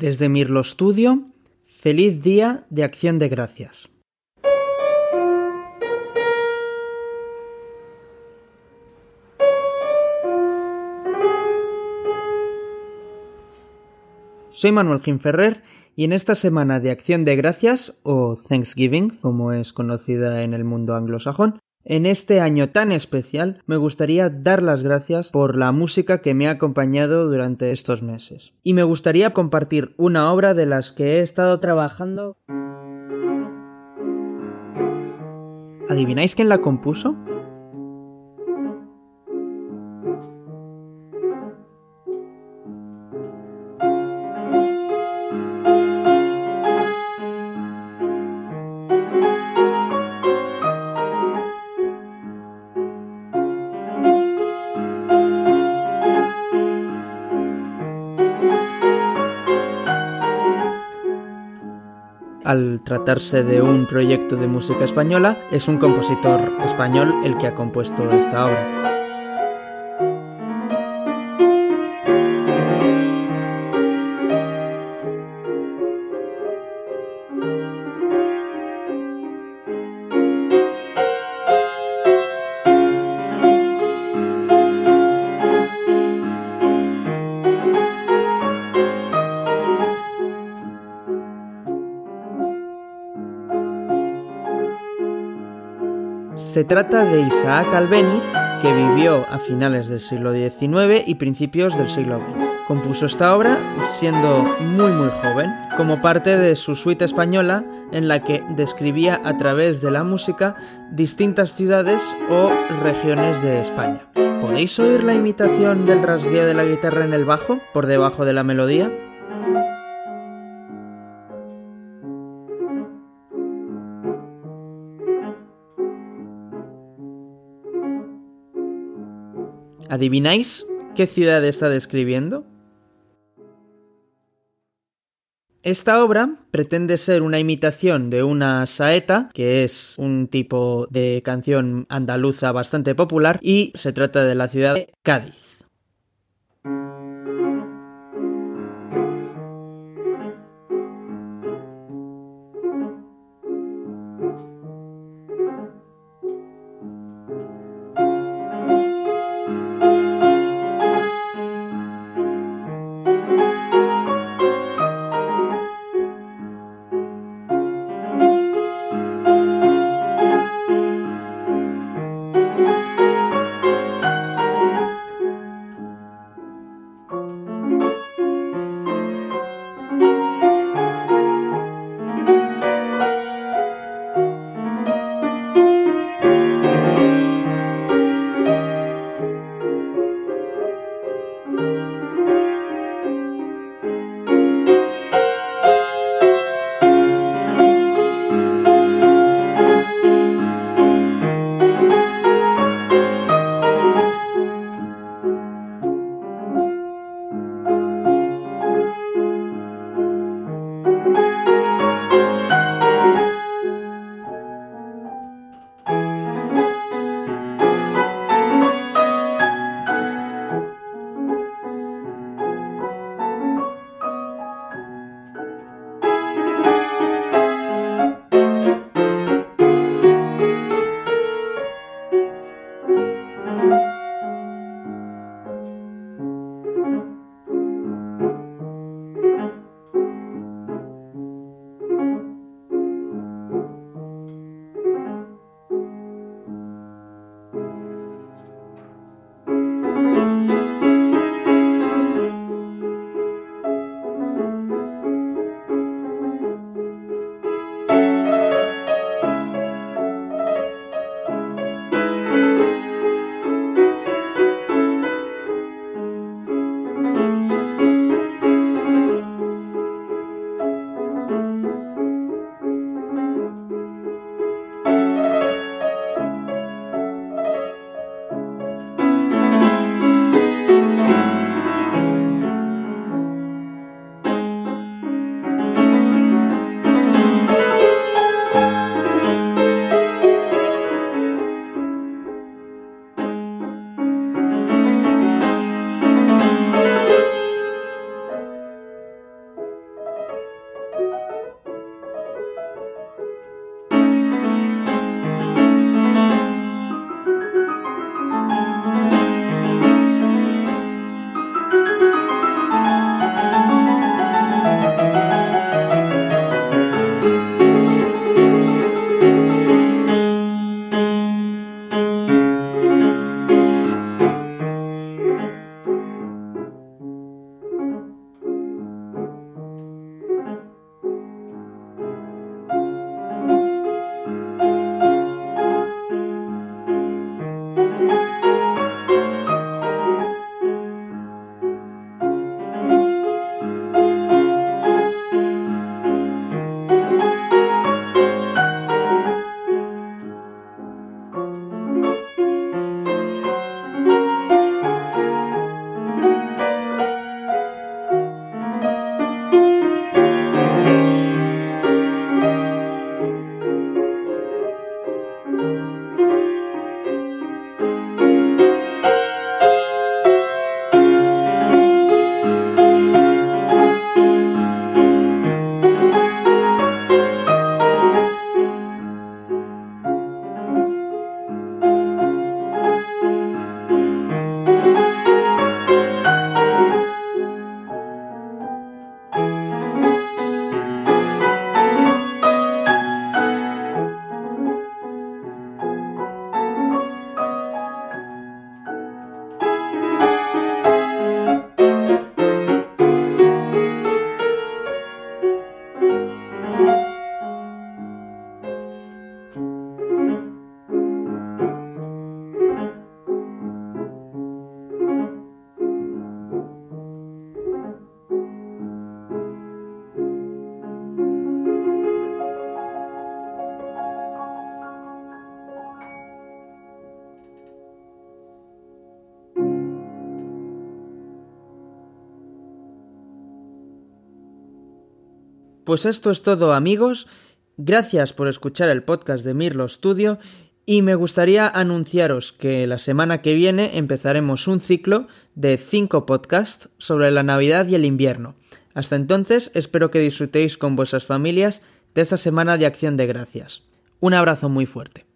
Desde Mirlo Studio, feliz día de acción de gracias. Soy Manuel Ferrer y en esta semana de Acción de Gracias, o Thanksgiving, como es conocida en el mundo anglosajón, en este año tan especial me gustaría dar las gracias por la música que me ha acompañado durante estos meses. Y me gustaría compartir una obra de las que he estado trabajando. ¿Adivináis quién la compuso? Al tratarse de un proyecto de música española, es un compositor español el que ha compuesto esta obra. Se trata de Isaac Albéniz, que vivió a finales del siglo XIX y principios del siglo XX. Compuso esta obra siendo muy muy joven, como parte de su suite española en la que describía a través de la música distintas ciudades o regiones de España. ¿Podéis oír la imitación del rasgueo de la guitarra en el bajo por debajo de la melodía? ¿Adivináis qué ciudad está describiendo? Esta obra pretende ser una imitación de una saeta, que es un tipo de canción andaluza bastante popular, y se trata de la ciudad de Cádiz. Pues esto es todo amigos, gracias por escuchar el podcast de Mirlo Studio y me gustaría anunciaros que la semana que viene empezaremos un ciclo de 5 podcasts sobre la Navidad y el invierno. Hasta entonces espero que disfrutéis con vuestras familias de esta semana de acción de gracias. Un abrazo muy fuerte.